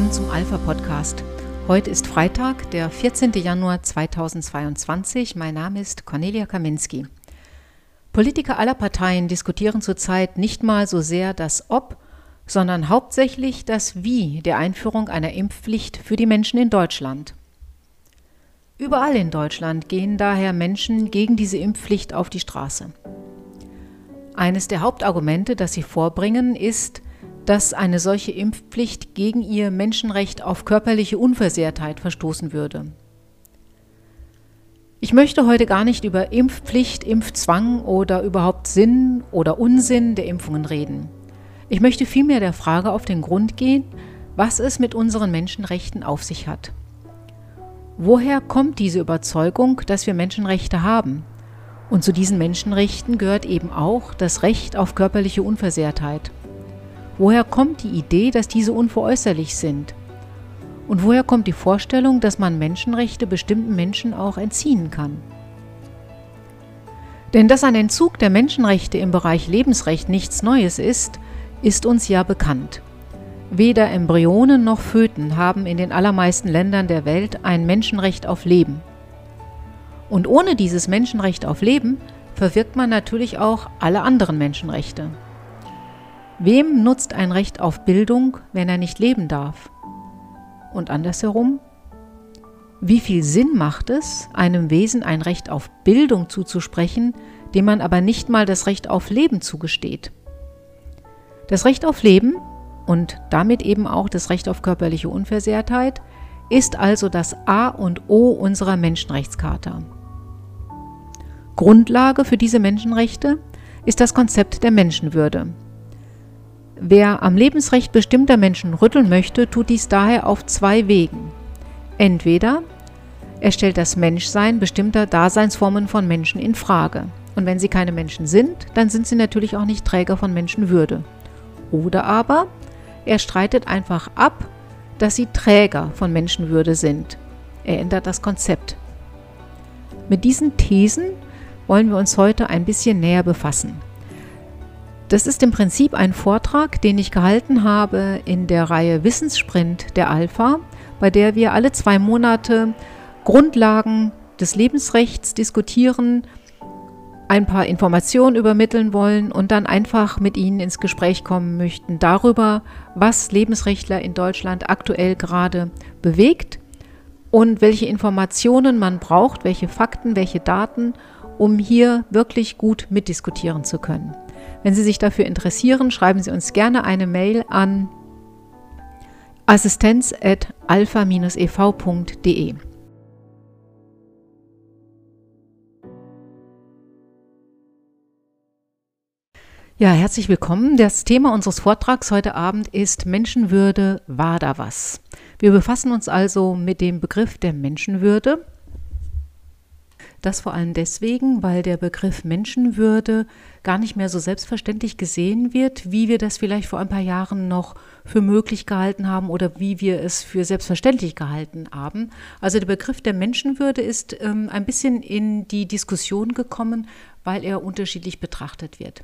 willkommen zum Alpha Podcast. Heute ist Freitag, der 14. Januar 2022. Mein Name ist Cornelia Kaminski. Politiker aller Parteien diskutieren zurzeit nicht mal so sehr das Ob, sondern hauptsächlich das Wie der Einführung einer Impfpflicht für die Menschen in Deutschland. Überall in Deutschland gehen daher Menschen gegen diese Impfpflicht auf die Straße. Eines der Hauptargumente, das sie vorbringen, ist, dass eine solche Impfpflicht gegen ihr Menschenrecht auf körperliche Unversehrtheit verstoßen würde. Ich möchte heute gar nicht über Impfpflicht, Impfzwang oder überhaupt Sinn oder Unsinn der Impfungen reden. Ich möchte vielmehr der Frage auf den Grund gehen, was es mit unseren Menschenrechten auf sich hat. Woher kommt diese Überzeugung, dass wir Menschenrechte haben? Und zu diesen Menschenrechten gehört eben auch das Recht auf körperliche Unversehrtheit. Woher kommt die Idee, dass diese unveräußerlich sind? Und woher kommt die Vorstellung, dass man Menschenrechte bestimmten Menschen auch entziehen kann? Denn dass ein Entzug der Menschenrechte im Bereich Lebensrecht nichts Neues ist, ist uns ja bekannt. Weder Embryonen noch Föten haben in den allermeisten Ländern der Welt ein Menschenrecht auf Leben. Und ohne dieses Menschenrecht auf Leben verwirkt man natürlich auch alle anderen Menschenrechte. Wem nutzt ein Recht auf Bildung, wenn er nicht leben darf? Und andersherum? Wie viel Sinn macht es, einem Wesen ein Recht auf Bildung zuzusprechen, dem man aber nicht mal das Recht auf Leben zugesteht? Das Recht auf Leben und damit eben auch das Recht auf körperliche Unversehrtheit ist also das A und O unserer Menschenrechtscharta. Grundlage für diese Menschenrechte ist das Konzept der Menschenwürde, Wer am Lebensrecht bestimmter Menschen rütteln möchte, tut dies daher auf zwei Wegen. Entweder er stellt das Menschsein bestimmter Daseinsformen von Menschen in Frage. Und wenn sie keine Menschen sind, dann sind sie natürlich auch nicht Träger von Menschenwürde. Oder aber er streitet einfach ab, dass sie Träger von Menschenwürde sind. Er ändert das Konzept. Mit diesen Thesen wollen wir uns heute ein bisschen näher befassen. Das ist im Prinzip ein Vortrag, den ich gehalten habe in der Reihe Wissenssprint der Alpha, bei der wir alle zwei Monate Grundlagen des Lebensrechts diskutieren, ein paar Informationen übermitteln wollen und dann einfach mit Ihnen ins Gespräch kommen möchten darüber, was Lebensrechtler in Deutschland aktuell gerade bewegt und welche Informationen man braucht, welche Fakten, welche Daten, um hier wirklich gut mitdiskutieren zu können. Wenn Sie sich dafür interessieren, schreiben Sie uns gerne eine Mail an assistenz.alpha-ev.de. Ja, herzlich willkommen. Das Thema unseres Vortrags heute Abend ist Menschenwürde, war da was? Wir befassen uns also mit dem Begriff der Menschenwürde das vor allem deswegen, weil der Begriff Menschenwürde gar nicht mehr so selbstverständlich gesehen wird, wie wir das vielleicht vor ein paar Jahren noch für möglich gehalten haben oder wie wir es für selbstverständlich gehalten haben. Also der Begriff der Menschenwürde ist ähm, ein bisschen in die Diskussion gekommen, weil er unterschiedlich betrachtet wird.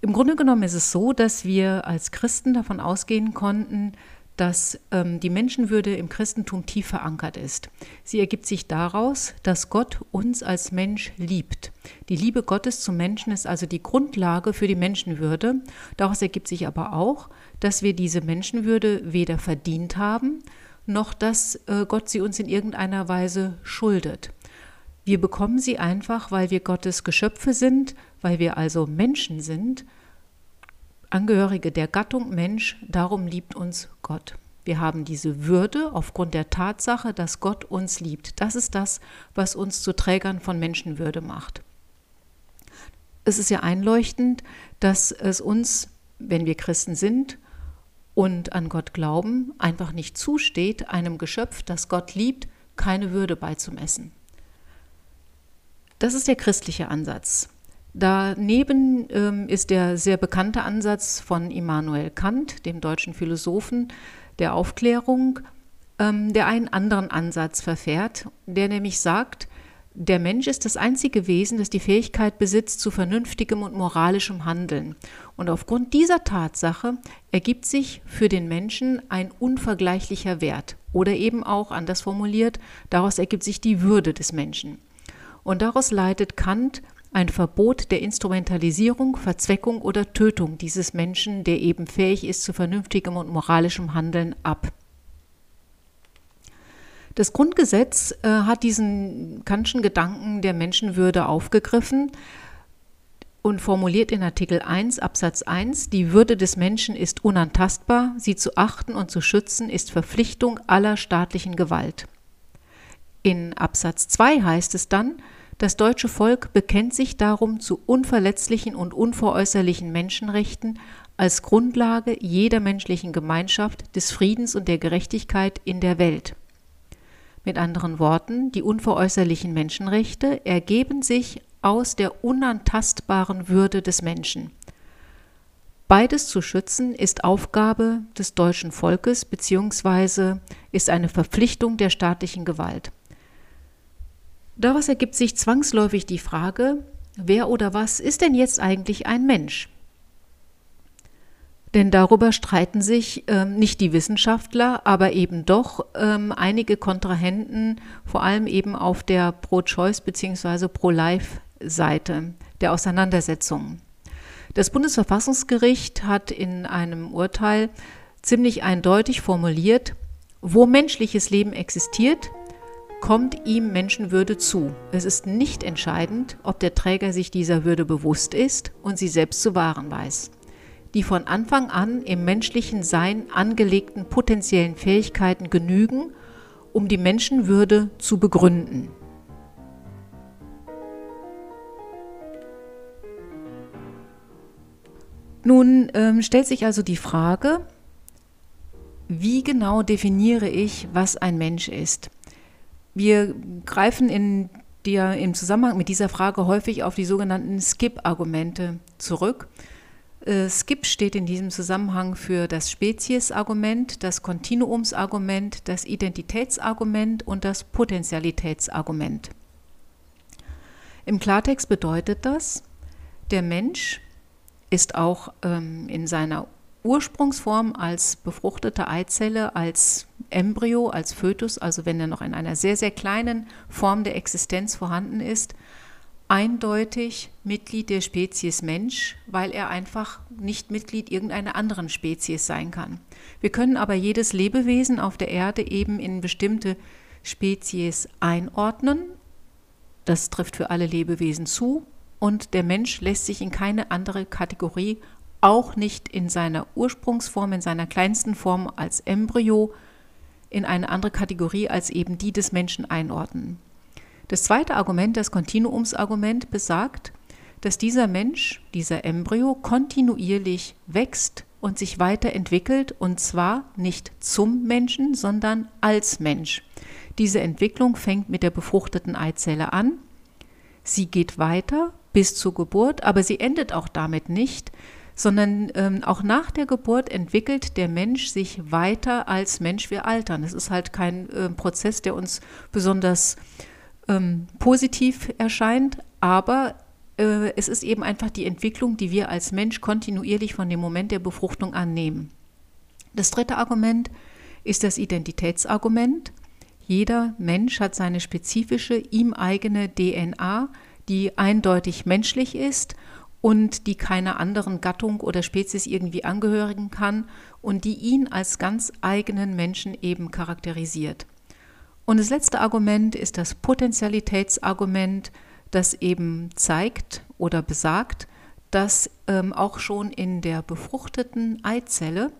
Im Grunde genommen ist es so, dass wir als Christen davon ausgehen konnten, dass ähm, die Menschenwürde im Christentum tief verankert ist. Sie ergibt sich daraus, dass Gott uns als Mensch liebt. Die Liebe Gottes zum Menschen ist also die Grundlage für die Menschenwürde. Daraus ergibt sich aber auch, dass wir diese Menschenwürde weder verdient haben, noch dass äh, Gott sie uns in irgendeiner Weise schuldet. Wir bekommen sie einfach, weil wir Gottes Geschöpfe sind, weil wir also Menschen sind Angehörige der Gattung Mensch, darum liebt uns Gott. Wir haben diese Würde aufgrund der Tatsache, dass Gott uns liebt. Das ist das, was uns zu Trägern von Menschenwürde macht. Es ist ja einleuchtend, dass es uns, wenn wir Christen sind und an Gott glauben, einfach nicht zusteht, einem Geschöpf, das Gott liebt, keine Würde beizumessen. Das ist der christliche Ansatz. Daneben ähm, ist der sehr bekannte Ansatz von Immanuel Kant, dem deutschen Philosophen der Aufklärung, ähm, der einen anderen Ansatz verfährt, der nämlich sagt, Der Mensch ist das einzige Wesen, das die Fähigkeit besitzt zu vernünftigem und moralischem Handeln. Und aufgrund dieser Tatsache ergibt sich für den Menschen ein unvergleichlicher Wert. Oder eben auch, anders formuliert, daraus ergibt sich die Würde des Menschen. Und daraus leitet Kant ein Verbot der Instrumentalisierung, Verzweckung oder Tötung dieses Menschen, der eben fähig ist zu vernünftigem und moralischem Handeln, ab. Das Grundgesetz äh, hat diesen Kantschen Gedanken der Menschenwürde aufgegriffen und formuliert in Artikel 1 Absatz 1, die Würde des Menschen ist unantastbar, sie zu achten und zu schützen ist Verpflichtung aller staatlichen Gewalt. In Absatz 2 heißt es dann, das deutsche Volk bekennt sich darum zu unverletzlichen und unveräußerlichen Menschenrechten als Grundlage jeder menschlichen Gemeinschaft, des Friedens und der Gerechtigkeit in der Welt. Mit anderen Worten, die unveräußerlichen Menschenrechte ergeben sich aus der unantastbaren Würde des Menschen. Beides zu schützen ist Aufgabe des deutschen Volkes bzw. ist eine Verpflichtung der staatlichen Gewalt. Daraus ergibt sich zwangsläufig die Frage, wer oder was ist denn jetzt eigentlich ein Mensch? Denn darüber streiten sich ähm, nicht die Wissenschaftler, aber eben doch ähm, einige Kontrahenten, vor allem eben auf der Pro-Choice bzw. Pro-Life-Seite der Auseinandersetzungen. Das Bundesverfassungsgericht hat in einem Urteil ziemlich eindeutig formuliert, wo menschliches Leben existiert, kommt ihm Menschenwürde zu. Es ist nicht entscheidend, ob der Träger sich dieser Würde bewusst ist und sie selbst zu wahren weiß die von Anfang an im menschlichen Sein angelegten potenziellen Fähigkeiten genügen, um die Menschenwürde zu begründen. Nun ähm, stellt sich also die Frage, wie genau definiere ich, was ein Mensch ist? Wir greifen in der, im Zusammenhang mit dieser Frage häufig auf die sogenannten Skip-Argumente zurück. Äh, Skip steht in diesem Zusammenhang für das Speziesargument, das Kontinuumsargument, das Identitätsargument und das Potentialitätsargument. Im Klartext bedeutet das, der Mensch ist auch ähm, in seiner Ursprungsform als befruchtete Eizelle, als Embryo, als Fötus, also wenn er noch in einer sehr, sehr kleinen Form der Existenz vorhanden ist, eindeutig Mitglied der Spezies Mensch, weil er einfach nicht Mitglied irgendeiner anderen Spezies sein kann. Wir können aber jedes Lebewesen auf der Erde eben in bestimmte Spezies einordnen. Das trifft für alle Lebewesen zu und der Mensch lässt sich in keine andere Kategorie, auch nicht in seiner Ursprungsform, in seiner kleinsten Form als Embryo, in eine andere Kategorie als eben die des Menschen einordnen. Das zweite Argument, das Kontinuumsargument, besagt, dass dieser Mensch, dieser Embryo kontinuierlich wächst und sich weiterentwickelt und zwar nicht zum Menschen, sondern als Mensch. Diese Entwicklung fängt mit der befruchteten Eizelle an. Sie geht weiter bis zur Geburt, aber sie endet auch damit nicht, sondern ähm, auch nach der Geburt entwickelt der Mensch sich weiter als Mensch. Wir altern. Es ist halt kein äh, Prozess, der uns besonders ähm, positiv erscheint, aber äh, es ist eben einfach die Entwicklung, die wir als Mensch kontinuierlich von dem Moment der Befruchtung annehmen. Das dritte Argument ist das Identitätsargument. Jeder Mensch hat seine spezifische, ihm eigene DNA, die eindeutig menschlich ist und die keiner anderen Gattung oder Spezies irgendwie angehörigen kann und die ihn als ganz eigenen Menschen eben charakterisiert. Und das letzte Argument ist das Potentialitätsargument, das eben zeigt oder besagt, dass ähm, auch schon in der befruchteten Eizelle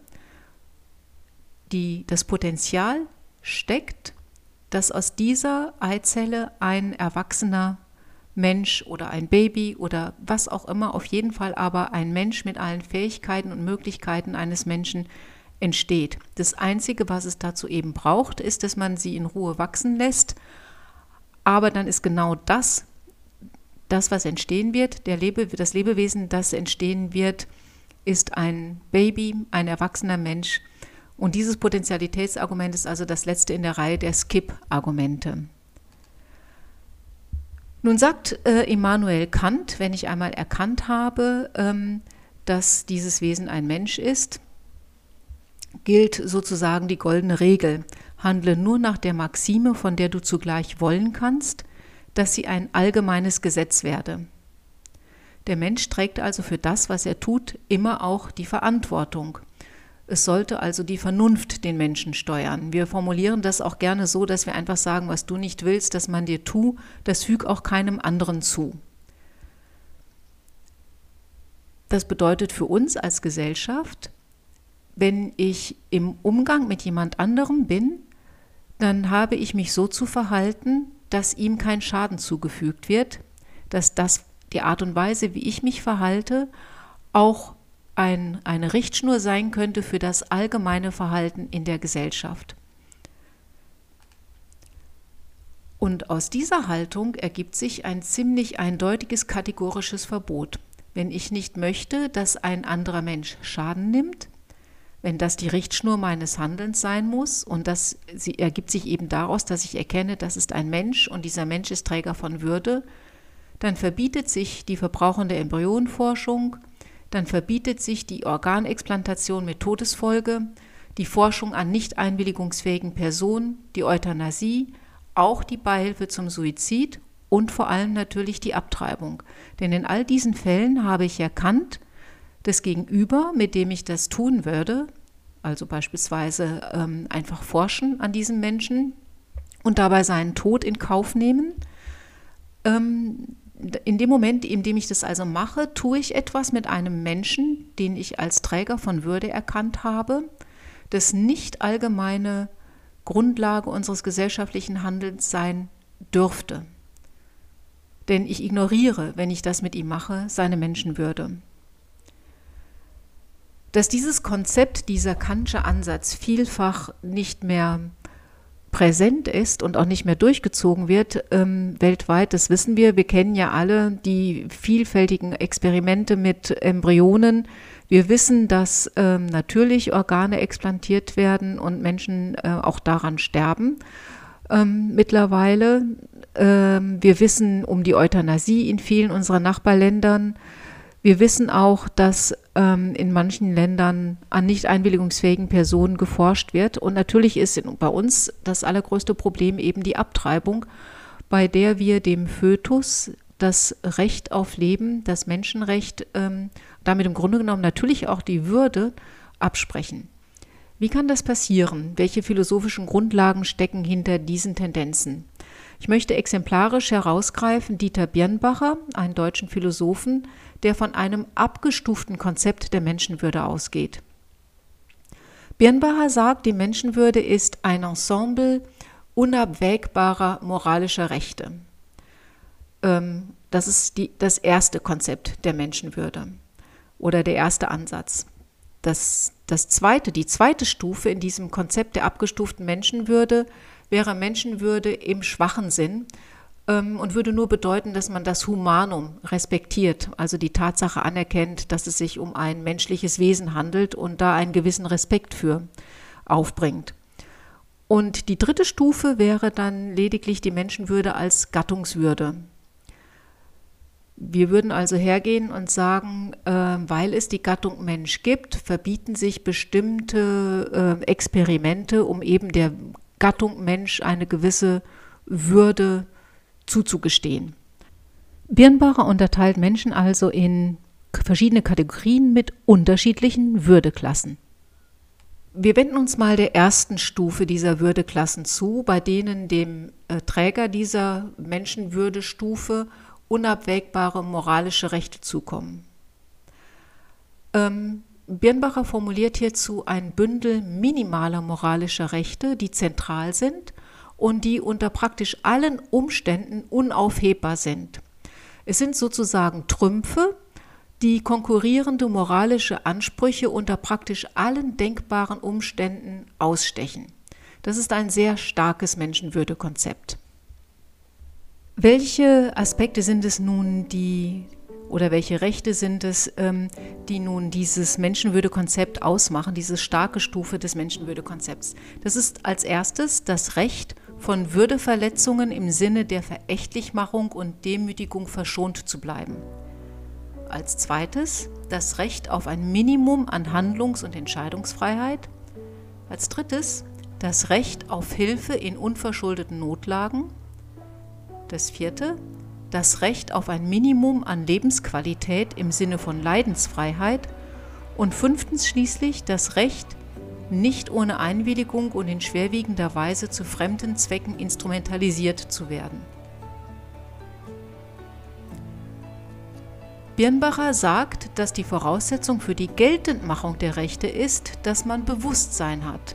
die, das Potenzial steckt, dass aus dieser Eizelle ein erwachsener Mensch oder ein Baby oder was auch immer, auf jeden Fall aber ein Mensch mit allen Fähigkeiten und Möglichkeiten eines Menschen entsteht. Das Einzige, was es dazu eben braucht, ist, dass man sie in Ruhe wachsen lässt. Aber dann ist genau das, das, was entstehen wird, der Lebe, das Lebewesen, das entstehen wird, ist ein Baby, ein erwachsener Mensch. Und dieses Potentialitätsargument ist also das letzte in der Reihe der Skip-Argumente. Nun sagt äh, Immanuel Kant, wenn ich einmal erkannt habe, ähm, dass dieses Wesen ein Mensch ist, gilt sozusagen die goldene Regel. Handle nur nach der Maxime, von der du zugleich wollen kannst, dass sie ein allgemeines Gesetz werde. Der Mensch trägt also für das, was er tut, immer auch die Verantwortung. Es sollte also die Vernunft den Menschen steuern. Wir formulieren das auch gerne so, dass wir einfach sagen, was du nicht willst, dass man dir tu, das füg auch keinem anderen zu. Das bedeutet für uns als Gesellschaft, wenn ich im Umgang mit jemand anderem bin, dann habe ich mich so zu verhalten, dass ihm kein Schaden zugefügt wird, dass das die Art und Weise, wie ich mich verhalte, auch ein, eine Richtschnur sein könnte für das allgemeine Verhalten in der Gesellschaft. Und aus dieser Haltung ergibt sich ein ziemlich eindeutiges kategorisches Verbot. Wenn ich nicht möchte, dass ein anderer Mensch Schaden nimmt, wenn das die Richtschnur meines Handelns sein muss und das ergibt sich eben daraus, dass ich erkenne, das ist ein Mensch und dieser Mensch ist Träger von Würde, dann verbietet sich die verbrauchende Embryonenforschung, dann verbietet sich die Organexplantation mit Todesfolge, die Forschung an nicht einwilligungsfähigen Personen, die Euthanasie, auch die Beihilfe zum Suizid und vor allem natürlich die Abtreibung. Denn in all diesen Fällen habe ich erkannt, das Gegenüber, mit dem ich das tun würde, also beispielsweise ähm, einfach forschen an diesem Menschen und dabei seinen Tod in Kauf nehmen, ähm, in dem Moment, in dem ich das also mache, tue ich etwas mit einem Menschen, den ich als Träger von Würde erkannt habe, das nicht allgemeine Grundlage unseres gesellschaftlichen Handelns sein dürfte. Denn ich ignoriere, wenn ich das mit ihm mache, seine Menschenwürde. Dass dieses Konzept, dieser Kantsche Ansatz vielfach nicht mehr präsent ist und auch nicht mehr durchgezogen wird ähm, weltweit, das wissen wir. Wir kennen ja alle die vielfältigen Experimente mit Embryonen. Wir wissen, dass ähm, natürlich Organe explantiert werden und Menschen äh, auch daran sterben. Ähm, mittlerweile. Ähm, wir wissen um die Euthanasie in vielen unserer Nachbarländern. Wir wissen auch, dass ähm, in manchen Ländern an nicht einwilligungsfähigen Personen geforscht wird. Und natürlich ist bei uns das allergrößte Problem eben die Abtreibung, bei der wir dem Fötus das Recht auf Leben, das Menschenrecht, ähm, damit im Grunde genommen natürlich auch die Würde absprechen. Wie kann das passieren? Welche philosophischen Grundlagen stecken hinter diesen Tendenzen? Ich möchte exemplarisch herausgreifen Dieter Birnbacher, einen deutschen Philosophen, der von einem abgestuften Konzept der Menschenwürde ausgeht. Birnbacher sagt, die Menschenwürde ist ein Ensemble unabwägbarer moralischer Rechte. Ähm, das ist die, das erste Konzept der Menschenwürde oder der erste Ansatz. Das, das zweite, die zweite Stufe in diesem Konzept der abgestuften Menschenwürde wäre Menschenwürde im schwachen Sinn und würde nur bedeuten, dass man das Humanum respektiert, also die Tatsache anerkennt, dass es sich um ein menschliches Wesen handelt und da einen gewissen Respekt für aufbringt. Und die dritte Stufe wäre dann lediglich die Menschenwürde als Gattungswürde. Wir würden also hergehen und sagen, äh, weil es die Gattung Mensch gibt, verbieten sich bestimmte äh, Experimente, um eben der Gattung Mensch eine gewisse Würde zuzugestehen. Birnbacher unterteilt Menschen also in verschiedene Kategorien mit unterschiedlichen Würdeklassen. Wir wenden uns mal der ersten Stufe dieser Würdeklassen zu, bei denen dem äh, Träger dieser Menschenwürdestufe unabwägbare moralische Rechte zukommen. Ähm, Birnbacher formuliert hierzu ein Bündel minimaler moralischer Rechte, die zentral sind und die unter praktisch allen Umständen unaufhebbar sind. Es sind sozusagen Trümpfe, die konkurrierende moralische Ansprüche unter praktisch allen denkbaren Umständen ausstechen. Das ist ein sehr starkes Menschenwürdekonzept. Welche Aspekte sind es nun, die oder welche Rechte sind es, ähm, die nun dieses Menschenwürdekonzept ausmachen, diese starke Stufe des Menschenwürdekonzepts? Das ist als erstes das Recht von Würdeverletzungen im Sinne der Verächtlichmachung und Demütigung verschont zu bleiben. Als zweites das Recht auf ein Minimum an Handlungs- und Entscheidungsfreiheit. Als drittes das Recht auf Hilfe in unverschuldeten Notlagen. Das vierte das Recht auf ein Minimum an Lebensqualität im Sinne von Leidensfreiheit. Und fünftens schließlich das Recht, nicht ohne Einwilligung und in schwerwiegender Weise zu fremden Zwecken instrumentalisiert zu werden. Birnbacher sagt, dass die Voraussetzung für die Geltendmachung der Rechte ist, dass man Bewusstsein hat.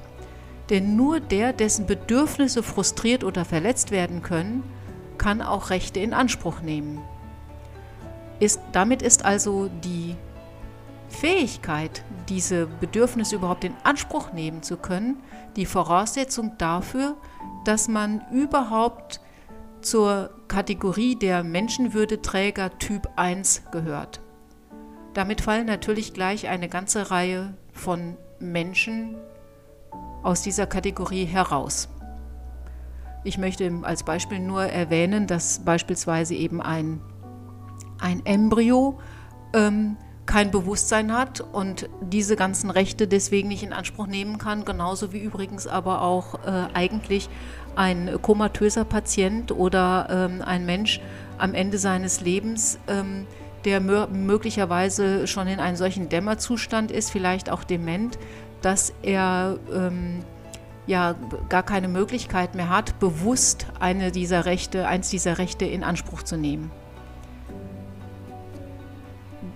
Denn nur der, dessen Bedürfnisse frustriert oder verletzt werden können, kann auch Rechte in Anspruch nehmen. Ist, damit ist also die Fähigkeit, diese Bedürfnisse überhaupt in Anspruch nehmen zu können, die Voraussetzung dafür, dass man überhaupt zur Kategorie der Menschenwürdeträger Typ 1 gehört. Damit fallen natürlich gleich eine ganze Reihe von Menschen aus dieser Kategorie heraus. Ich möchte als Beispiel nur erwähnen, dass beispielsweise eben ein, ein Embryo ähm, kein Bewusstsein hat und diese ganzen Rechte deswegen nicht in Anspruch nehmen kann, genauso wie übrigens aber auch äh, eigentlich ein komatöser Patient oder ähm, ein Mensch am Ende seines Lebens, ähm, der möglicherweise schon in einem solchen Dämmerzustand ist, vielleicht auch dement, dass er ähm, ja gar keine Möglichkeit mehr hat, bewusst eine dieser Rechte, eins dieser Rechte in Anspruch zu nehmen.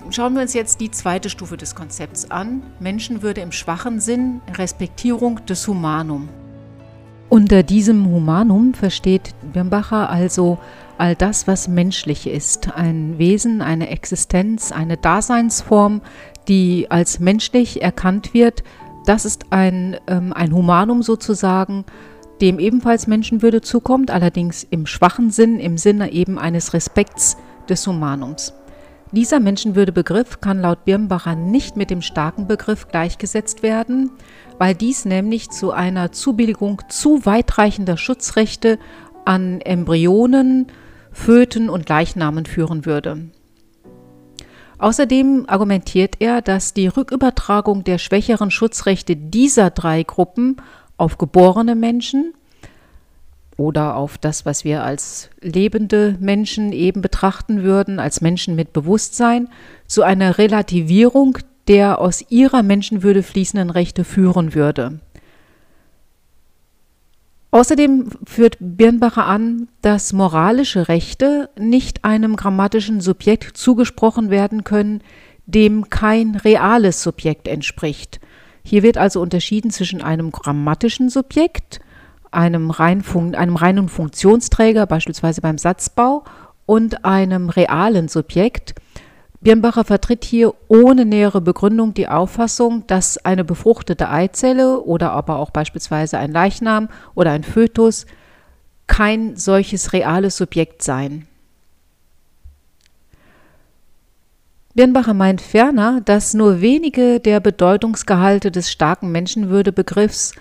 Schauen wir uns jetzt die zweite Stufe des Konzepts an. Menschenwürde im schwachen Sinn, Respektierung des Humanum. Unter diesem Humanum versteht Birnbacher also all das, was menschlich ist. Ein Wesen, eine Existenz, eine Daseinsform, die als menschlich erkannt wird. Das ist ein, ähm, ein Humanum sozusagen, dem ebenfalls Menschenwürde zukommt, allerdings im schwachen Sinn, im Sinne eben eines Respekts des Humanums. Dieser Menschenwürdebegriff kann laut Birnbacher nicht mit dem starken Begriff gleichgesetzt werden, weil dies nämlich zu einer Zubilligung zu weitreichender Schutzrechte an Embryonen, Föten und Leichnamen führen würde. Außerdem argumentiert er, dass die Rückübertragung der schwächeren Schutzrechte dieser drei Gruppen auf geborene Menschen oder auf das, was wir als lebende Menschen eben betrachten würden, als Menschen mit Bewusstsein, zu einer Relativierung der aus ihrer Menschenwürde fließenden Rechte führen würde. Außerdem führt Birnbacher an, dass moralische Rechte nicht einem grammatischen Subjekt zugesprochen werden können, dem kein reales Subjekt entspricht. Hier wird also unterschieden zwischen einem grammatischen Subjekt einem, rein einem reinen Funktionsträger, beispielsweise beim Satzbau, und einem realen Subjekt. Birnbacher vertritt hier ohne nähere Begründung die Auffassung, dass eine befruchtete Eizelle oder aber auch beispielsweise ein Leichnam oder ein Fötus kein solches reales Subjekt seien. Birnbacher meint ferner, dass nur wenige der Bedeutungsgehalte des starken Menschenwürdebegriffs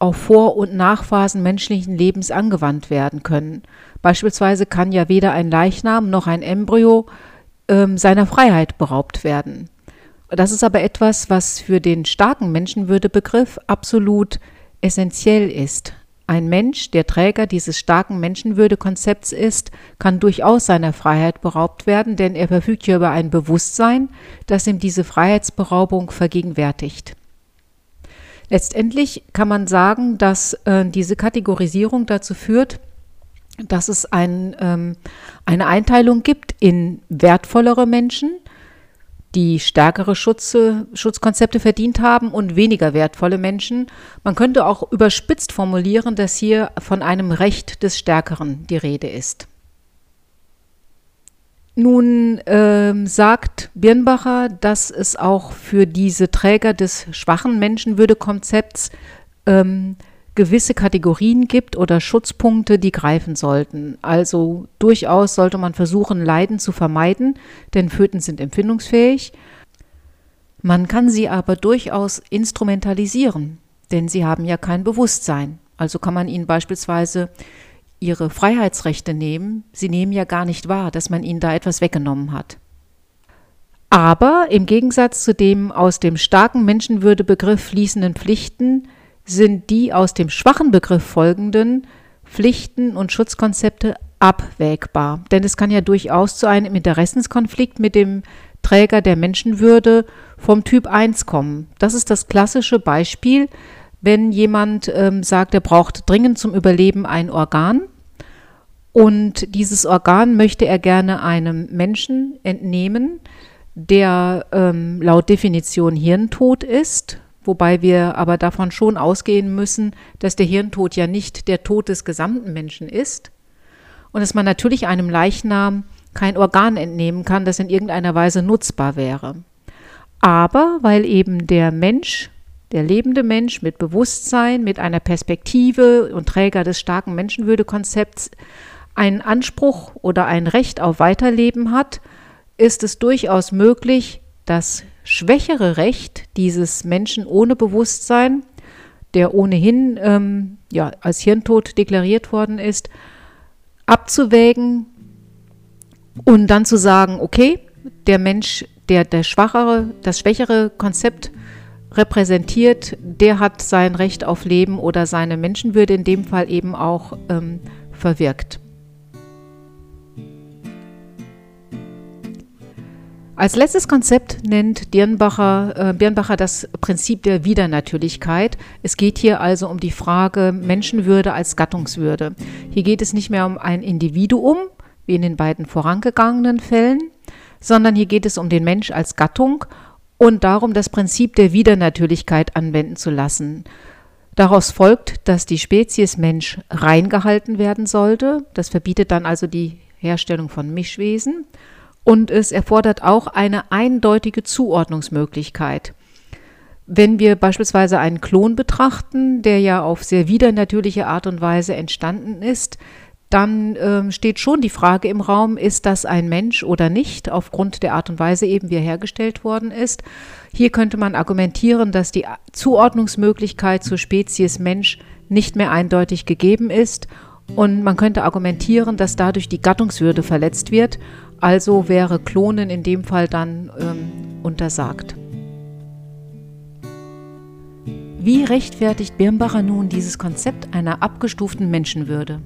auf Vor- und Nachphasen menschlichen Lebens angewandt werden können. Beispielsweise kann ja weder ein Leichnam noch ein Embryo ähm, seiner Freiheit beraubt werden. Das ist aber etwas, was für den starken Menschenwürdebegriff absolut essentiell ist. Ein Mensch, der Träger dieses starken Menschenwürdekonzepts ist, kann durchaus seiner Freiheit beraubt werden, denn er verfügt ja über ein Bewusstsein, das ihm diese Freiheitsberaubung vergegenwärtigt. Letztendlich kann man sagen, dass äh, diese Kategorisierung dazu führt, dass es ein, ähm, eine Einteilung gibt in wertvollere Menschen, die stärkere Schutze, Schutzkonzepte verdient haben und weniger wertvolle Menschen. Man könnte auch überspitzt formulieren, dass hier von einem Recht des Stärkeren die Rede ist. Nun ähm, sagt Birnbacher, dass es auch für diese Träger des schwachen Menschenwürdekonzepts ähm, gewisse Kategorien gibt oder Schutzpunkte, die greifen sollten. Also durchaus sollte man versuchen, Leiden zu vermeiden, denn Föten sind empfindungsfähig. Man kann sie aber durchaus instrumentalisieren, denn sie haben ja kein Bewusstsein. Also kann man ihnen beispielsweise ihre Freiheitsrechte nehmen. Sie nehmen ja gar nicht wahr, dass man ihnen da etwas weggenommen hat. Aber im Gegensatz zu dem aus dem starken Menschenwürdebegriff fließenden Pflichten sind die aus dem schwachen Begriff folgenden Pflichten und Schutzkonzepte abwägbar. Denn es kann ja durchaus zu einem Interessenskonflikt mit dem Träger der Menschenwürde vom Typ 1 kommen. Das ist das klassische Beispiel, wenn jemand ähm, sagt, er braucht dringend zum Überleben ein Organ und dieses Organ möchte er gerne einem Menschen entnehmen, der ähm, laut Definition hirntot ist, wobei wir aber davon schon ausgehen müssen, dass der Hirntod ja nicht der Tod des gesamten Menschen ist und dass man natürlich einem Leichnam kein Organ entnehmen kann, das in irgendeiner Weise nutzbar wäre. Aber weil eben der Mensch, der lebende Mensch mit Bewusstsein, mit einer Perspektive und Träger des starken Menschenwürdekonzepts einen Anspruch oder ein Recht auf Weiterleben hat, ist es durchaus möglich, das schwächere Recht dieses Menschen ohne Bewusstsein, der ohnehin ähm, ja, als Hirntod deklariert worden ist, abzuwägen und dann zu sagen, okay, der Mensch, der der schwachere, das schwächere Konzept repräsentiert, der hat sein Recht auf Leben oder seine Menschenwürde in dem Fall eben auch ähm, verwirkt. Als letztes Konzept nennt Dirnbacher, äh, Birnbacher das Prinzip der Widernatürlichkeit. Es geht hier also um die Frage Menschenwürde als Gattungswürde. Hier geht es nicht mehr um ein Individuum, wie in den beiden vorangegangenen Fällen, sondern hier geht es um den Mensch als Gattung und darum, das Prinzip der Widernatürlichkeit anwenden zu lassen. Daraus folgt, dass die Spezies Mensch reingehalten werden sollte. Das verbietet dann also die Herstellung von Mischwesen. Und es erfordert auch eine eindeutige Zuordnungsmöglichkeit. Wenn wir beispielsweise einen Klon betrachten, der ja auf sehr widernatürliche Art und Weise entstanden ist, dann ähm, steht schon die Frage im Raum, ist das ein Mensch oder nicht, aufgrund der Art und Weise eben, wie er hergestellt worden ist. Hier könnte man argumentieren, dass die Zuordnungsmöglichkeit zur Spezies Mensch nicht mehr eindeutig gegeben ist und man könnte argumentieren, dass dadurch die Gattungswürde verletzt wird also wäre Klonen in dem Fall dann ähm, untersagt. Wie rechtfertigt Birnbacher nun dieses Konzept einer abgestuften Menschenwürde?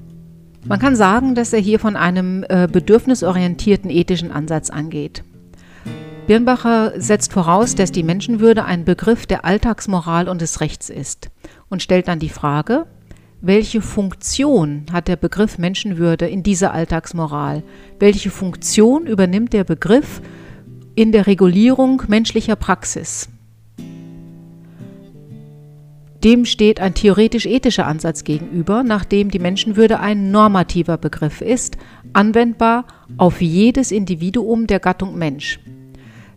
Man kann sagen, dass er hier von einem äh, bedürfnisorientierten ethischen Ansatz angeht. Birnbacher setzt voraus, dass die Menschenwürde ein Begriff der Alltagsmoral und des Rechts ist und stellt dann die Frage, welche Funktion hat der Begriff Menschenwürde in dieser Alltagsmoral? Welche Funktion übernimmt der Begriff in der Regulierung menschlicher Praxis? Dem steht ein theoretisch-ethischer Ansatz gegenüber, nachdem die Menschenwürde ein normativer Begriff ist, anwendbar auf jedes Individuum der Gattung Mensch.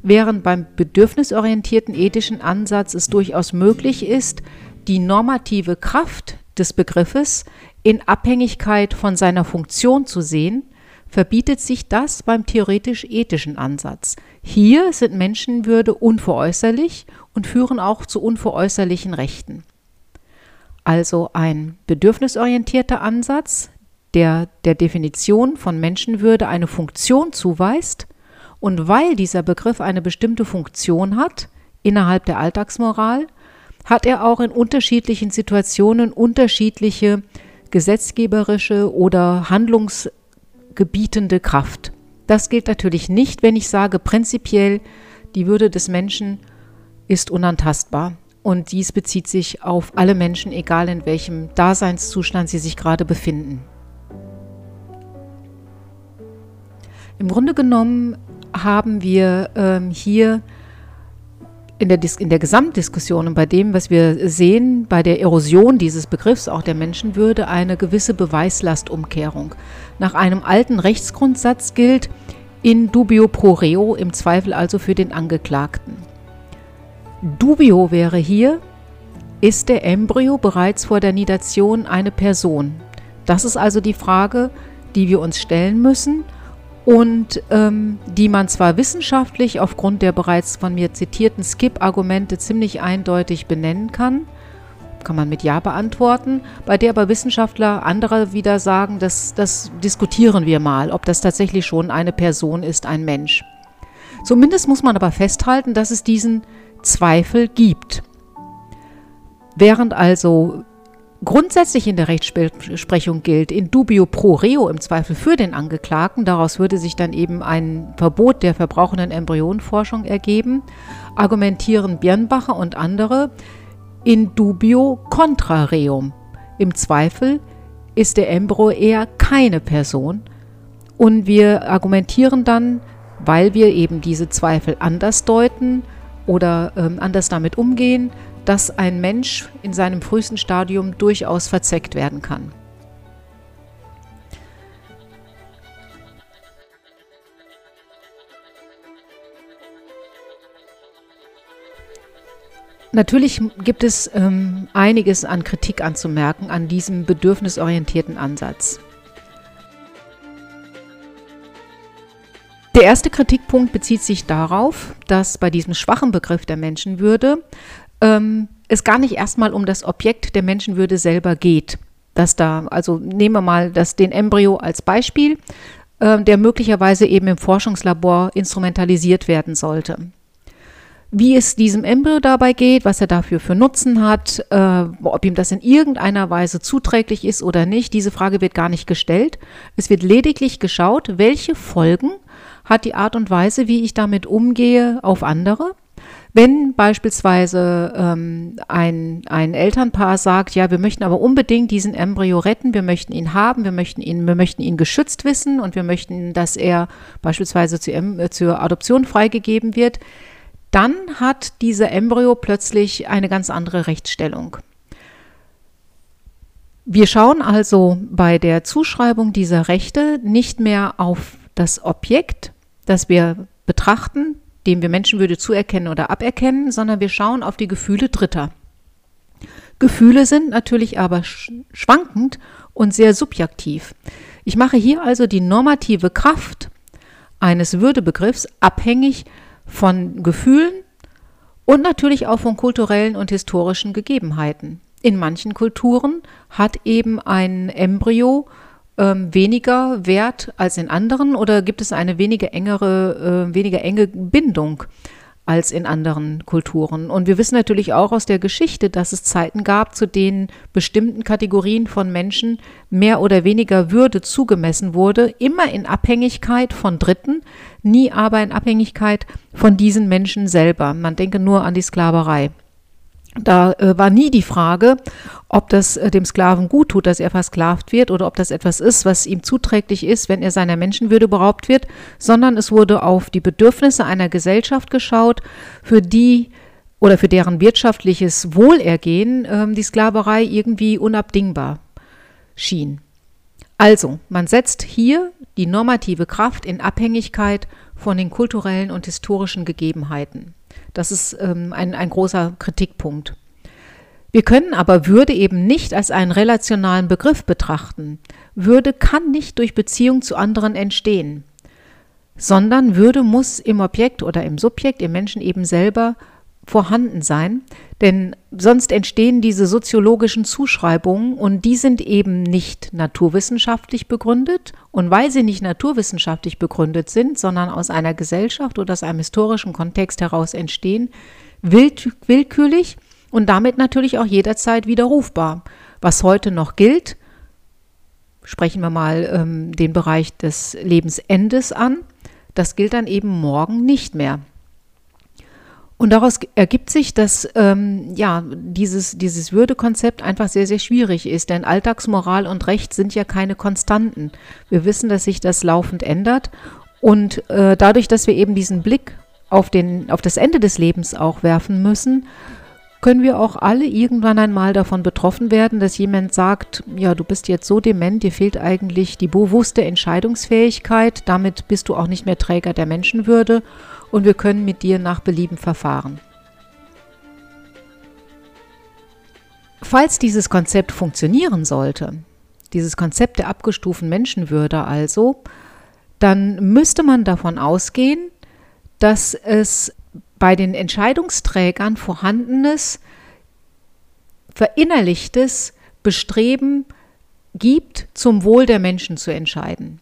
Während beim bedürfnisorientierten ethischen Ansatz es durchaus möglich ist, die normative Kraft des Begriffes in Abhängigkeit von seiner Funktion zu sehen, verbietet sich das beim theoretisch-ethischen Ansatz. Hier sind Menschenwürde unveräußerlich und führen auch zu unveräußerlichen Rechten. Also ein bedürfnisorientierter Ansatz, der der Definition von Menschenwürde eine Funktion zuweist und weil dieser Begriff eine bestimmte Funktion hat innerhalb der Alltagsmoral, hat er auch in unterschiedlichen Situationen unterschiedliche gesetzgeberische oder handlungsgebietende Kraft. Das gilt natürlich nicht, wenn ich sage, prinzipiell die Würde des Menschen ist unantastbar. Und dies bezieht sich auf alle Menschen, egal in welchem Daseinszustand sie sich gerade befinden. Im Grunde genommen haben wir ähm, hier in der, in der Gesamtdiskussion und bei dem, was wir sehen, bei der Erosion dieses Begriffs, auch der Menschenwürde, eine gewisse Beweislastumkehrung. Nach einem alten Rechtsgrundsatz gilt in dubio pro reo, im Zweifel also für den Angeklagten. Dubio wäre hier, ist der Embryo bereits vor der Nidation eine Person? Das ist also die Frage, die wir uns stellen müssen und ähm, die man zwar wissenschaftlich aufgrund der bereits von mir zitierten Skip-Argumente ziemlich eindeutig benennen kann, kann man mit Ja beantworten, bei der aber Wissenschaftler andere wieder sagen, das, das diskutieren wir mal, ob das tatsächlich schon eine Person ist, ein Mensch. Zumindest muss man aber festhalten, dass es diesen Zweifel gibt. Während also grundsätzlich in der Rechtsprechung gilt, in dubio pro reo im Zweifel für den Angeklagten, daraus würde sich dann eben ein Verbot der verbrauchenden Embryonenforschung ergeben, argumentieren Birnbacher und andere in dubio contra reum. Im Zweifel ist der Embryo eher keine Person und wir argumentieren dann, weil wir eben diese Zweifel anders deuten oder ähm, anders damit umgehen, dass ein Mensch in seinem frühesten Stadium durchaus verzeckt werden kann. Natürlich gibt es ähm, einiges an Kritik anzumerken an diesem bedürfnisorientierten Ansatz. Der erste Kritikpunkt bezieht sich darauf, dass bei diesem schwachen Begriff der Menschenwürde ähm, es gar nicht erstmal um das Objekt der Menschenwürde selber geht. Dass da, also nehmen wir mal das, den Embryo als Beispiel, äh, der möglicherweise eben im Forschungslabor instrumentalisiert werden sollte. Wie es diesem Embryo dabei geht, was er dafür für Nutzen hat, äh, ob ihm das in irgendeiner Weise zuträglich ist oder nicht, diese Frage wird gar nicht gestellt. Es wird lediglich geschaut, welche Folgen hat die Art und Weise, wie ich damit umgehe, auf andere wenn beispielsweise ähm, ein, ein Elternpaar sagt, ja, wir möchten aber unbedingt diesen Embryo retten, wir möchten ihn haben, wir möchten ihn, wir möchten ihn geschützt wissen und wir möchten, dass er beispielsweise zu, äh, zur Adoption freigegeben wird, dann hat dieser Embryo plötzlich eine ganz andere Rechtsstellung. Wir schauen also bei der Zuschreibung dieser Rechte nicht mehr auf das Objekt, das wir betrachten, dem wir Menschenwürde zuerkennen oder aberkennen, sondern wir schauen auf die Gefühle Dritter. Gefühle sind natürlich aber schwankend und sehr subjektiv. Ich mache hier also die normative Kraft eines Würdebegriffs abhängig von Gefühlen und natürlich auch von kulturellen und historischen Gegebenheiten. In manchen Kulturen hat eben ein Embryo ähm, weniger wert als in anderen oder gibt es eine weniger engere, äh, weniger enge Bindung als in anderen Kulturen? Und wir wissen natürlich auch aus der Geschichte, dass es Zeiten gab, zu denen bestimmten Kategorien von Menschen mehr oder weniger Würde zugemessen wurde, immer in Abhängigkeit von Dritten, nie aber in Abhängigkeit von diesen Menschen selber. Man denke nur an die Sklaverei. Da äh, war nie die Frage, ob das äh, dem Sklaven gut tut, dass er versklavt wird oder ob das etwas ist, was ihm zuträglich ist, wenn er seiner Menschenwürde beraubt wird, sondern es wurde auf die Bedürfnisse einer Gesellschaft geschaut, für die oder für deren wirtschaftliches Wohlergehen äh, die Sklaverei irgendwie unabdingbar schien. Also, man setzt hier die normative Kraft in Abhängigkeit von den kulturellen und historischen Gegebenheiten. Das ist ähm, ein, ein großer Kritikpunkt. Wir können aber Würde eben nicht als einen relationalen Begriff betrachten. Würde kann nicht durch Beziehung zu anderen entstehen, sondern Würde muss im Objekt oder im Subjekt, im Menschen eben selber vorhanden sein, denn sonst entstehen diese soziologischen Zuschreibungen und die sind eben nicht naturwissenschaftlich begründet und weil sie nicht naturwissenschaftlich begründet sind, sondern aus einer Gesellschaft oder aus einem historischen Kontext heraus entstehen, willkürlich und damit natürlich auch jederzeit widerrufbar. Was heute noch gilt, sprechen wir mal ähm, den Bereich des Lebensendes an, das gilt dann eben morgen nicht mehr. Und daraus ergibt sich, dass ähm, ja, dieses, dieses Würdekonzept einfach sehr, sehr schwierig ist, denn Alltagsmoral und Recht sind ja keine Konstanten. Wir wissen, dass sich das laufend ändert und äh, dadurch, dass wir eben diesen Blick auf, den, auf das Ende des Lebens auch werfen müssen, können wir auch alle irgendwann einmal davon betroffen werden, dass jemand sagt, ja, du bist jetzt so dement, dir fehlt eigentlich die bewusste Entscheidungsfähigkeit, damit bist du auch nicht mehr Träger der Menschenwürde und wir können mit dir nach Belieben verfahren. Falls dieses Konzept funktionieren sollte, dieses Konzept der abgestuften Menschenwürde also, dann müsste man davon ausgehen, dass es bei den Entscheidungsträgern vorhandenes verinnerlichtes Bestreben gibt, zum Wohl der Menschen zu entscheiden.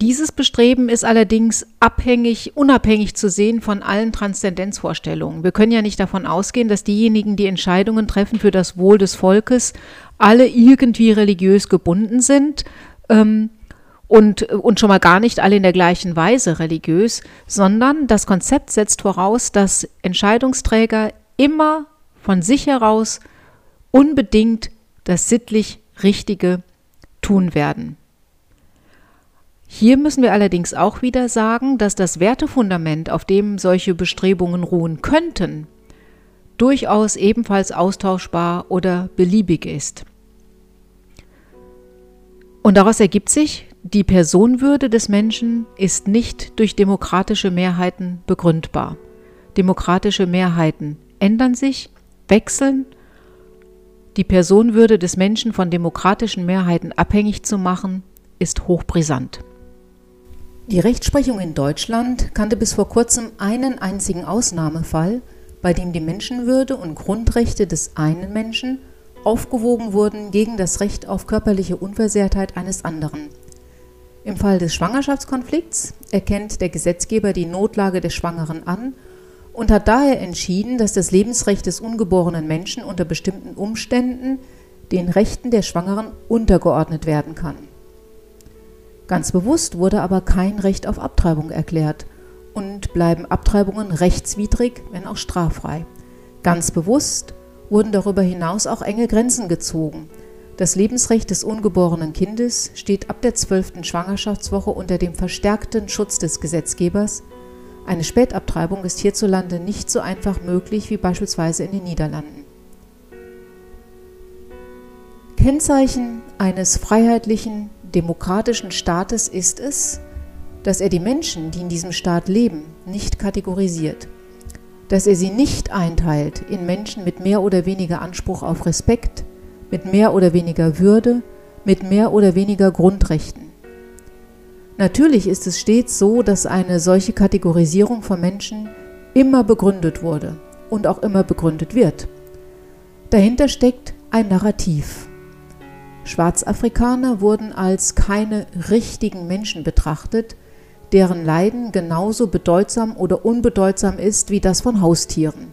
Dieses Bestreben ist allerdings abhängig, unabhängig zu sehen von allen Transzendenzvorstellungen. Wir können ja nicht davon ausgehen, dass diejenigen, die Entscheidungen treffen für das Wohl des Volkes, alle irgendwie religiös gebunden sind ähm, und, und schon mal gar nicht alle in der gleichen Weise religiös, sondern das Konzept setzt voraus, dass Entscheidungsträger immer von sich heraus unbedingt das sittlich Richtige tun werden. Hier müssen wir allerdings auch wieder sagen, dass das Wertefundament, auf dem solche Bestrebungen ruhen könnten, durchaus ebenfalls austauschbar oder beliebig ist. Und daraus ergibt sich, die Personenwürde des Menschen ist nicht durch demokratische Mehrheiten begründbar. Demokratische Mehrheiten ändern sich, wechseln. Die Personenwürde des Menschen von demokratischen Mehrheiten abhängig zu machen, ist hochbrisant. Die Rechtsprechung in Deutschland kannte bis vor kurzem einen einzigen Ausnahmefall, bei dem die Menschenwürde und Grundrechte des einen Menschen aufgewogen wurden gegen das Recht auf körperliche Unversehrtheit eines anderen. Im Fall des Schwangerschaftskonflikts erkennt der Gesetzgeber die Notlage des Schwangeren an und hat daher entschieden, dass das Lebensrecht des ungeborenen Menschen unter bestimmten Umständen den Rechten der Schwangeren untergeordnet werden kann. Ganz bewusst wurde aber kein Recht auf Abtreibung erklärt und bleiben Abtreibungen rechtswidrig, wenn auch straffrei. Ganz bewusst wurden darüber hinaus auch enge Grenzen gezogen. Das Lebensrecht des ungeborenen Kindes steht ab der zwölften Schwangerschaftswoche unter dem verstärkten Schutz des Gesetzgebers. Eine Spätabtreibung ist hierzulande nicht so einfach möglich wie beispielsweise in den Niederlanden. Kennzeichen eines freiheitlichen, demokratischen Staates ist es, dass er die Menschen, die in diesem Staat leben, nicht kategorisiert, dass er sie nicht einteilt in Menschen mit mehr oder weniger Anspruch auf Respekt, mit mehr oder weniger Würde, mit mehr oder weniger Grundrechten. Natürlich ist es stets so, dass eine solche Kategorisierung von Menschen immer begründet wurde und auch immer begründet wird. Dahinter steckt ein Narrativ, Schwarzafrikaner wurden als keine richtigen Menschen betrachtet, deren Leiden genauso bedeutsam oder unbedeutsam ist wie das von Haustieren.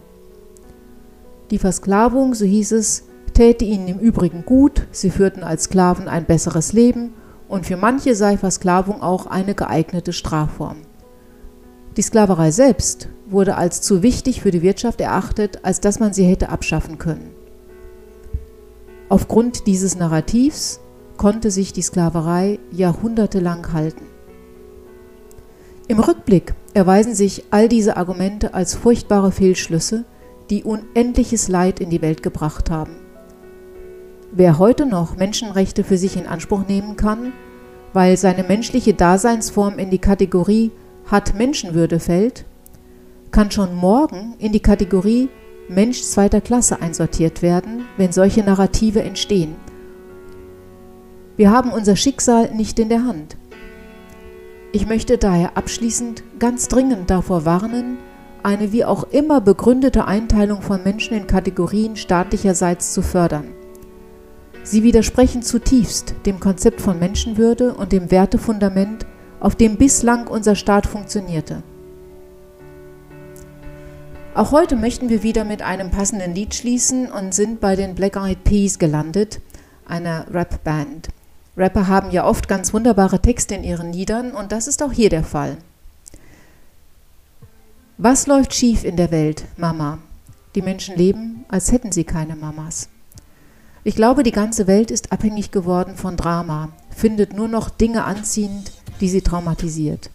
Die Versklavung, so hieß es, täte ihnen im Übrigen gut, sie führten als Sklaven ein besseres Leben und für manche sei Versklavung auch eine geeignete Strafform. Die Sklaverei selbst wurde als zu wichtig für die Wirtschaft erachtet, als dass man sie hätte abschaffen können. Aufgrund dieses Narrativs konnte sich die Sklaverei jahrhundertelang halten. Im Rückblick erweisen sich all diese Argumente als furchtbare Fehlschlüsse, die unendliches Leid in die Welt gebracht haben. Wer heute noch Menschenrechte für sich in Anspruch nehmen kann, weil seine menschliche Daseinsform in die Kategorie hat Menschenwürde fällt, kann schon morgen in die Kategorie Mensch zweiter Klasse einsortiert werden, wenn solche Narrative entstehen. Wir haben unser Schicksal nicht in der Hand. Ich möchte daher abschließend ganz dringend davor warnen, eine wie auch immer begründete Einteilung von Menschen in Kategorien staatlicherseits zu fördern. Sie widersprechen zutiefst dem Konzept von Menschenwürde und dem Wertefundament, auf dem bislang unser Staat funktionierte. Auch heute möchten wir wieder mit einem passenden Lied schließen und sind bei den Black Eyed Peas gelandet, einer Rap-Band. Rapper haben ja oft ganz wunderbare Texte in ihren Liedern und das ist auch hier der Fall. Was läuft schief in der Welt, Mama? Die Menschen leben, als hätten sie keine Mamas. Ich glaube, die ganze Welt ist abhängig geworden von Drama, findet nur noch Dinge anziehend, die sie traumatisiert.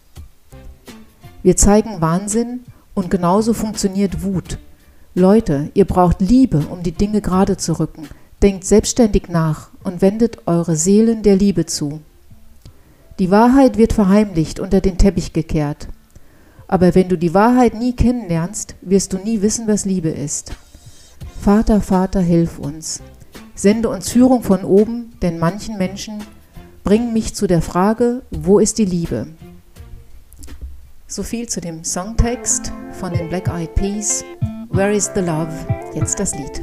Wir zeigen Wahnsinn und genauso funktioniert Wut. Leute, ihr braucht Liebe, um die Dinge gerade zu rücken. Denkt selbstständig nach und wendet eure Seelen der Liebe zu. Die Wahrheit wird verheimlicht, unter den Teppich gekehrt. Aber wenn du die Wahrheit nie kennenlernst, wirst du nie wissen, was Liebe ist. Vater, Vater, hilf uns. Sende uns Führung von oben, denn manchen Menschen bringen mich zu der Frage, wo ist die Liebe? So viel zu dem Songtext von den Black Eyed Peas. Where is the Love? Jetzt das Lied.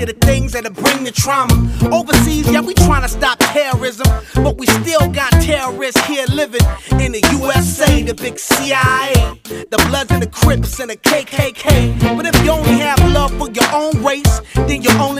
To things that'll bring the trauma. Overseas, yeah, we trying to stop terrorism. But we still got terrorists here living in the USA, the big CIA. The Bloods and the Crips and the KKK. But if you only have love for your own race, then you only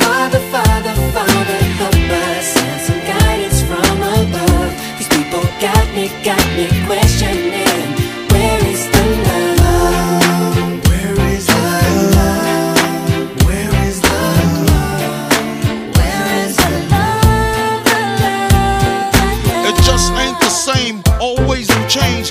Father, Father, Father, help us send some guidance from above. These people got me, got me questioning. Where is the love? Where is the love? Where is the love? Where is the love? It just ain't the same. Always new change.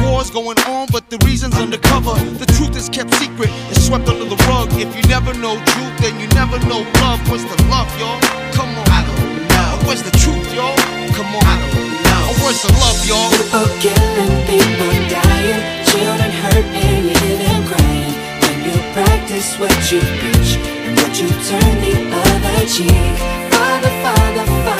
A war's going on, but the reason's undercover. The truth is kept secret, it's swept under the rug. If you never know truth, then you never know love. Where's the love, y'all? Come on. I don't know. Where's the truth, y'all? Come on. I don't know. Where's the love, y'all? People killing, people dying, children hurt and hear them crying. When you practice what you preach and would you turn the other cheek? Father, Father, Father,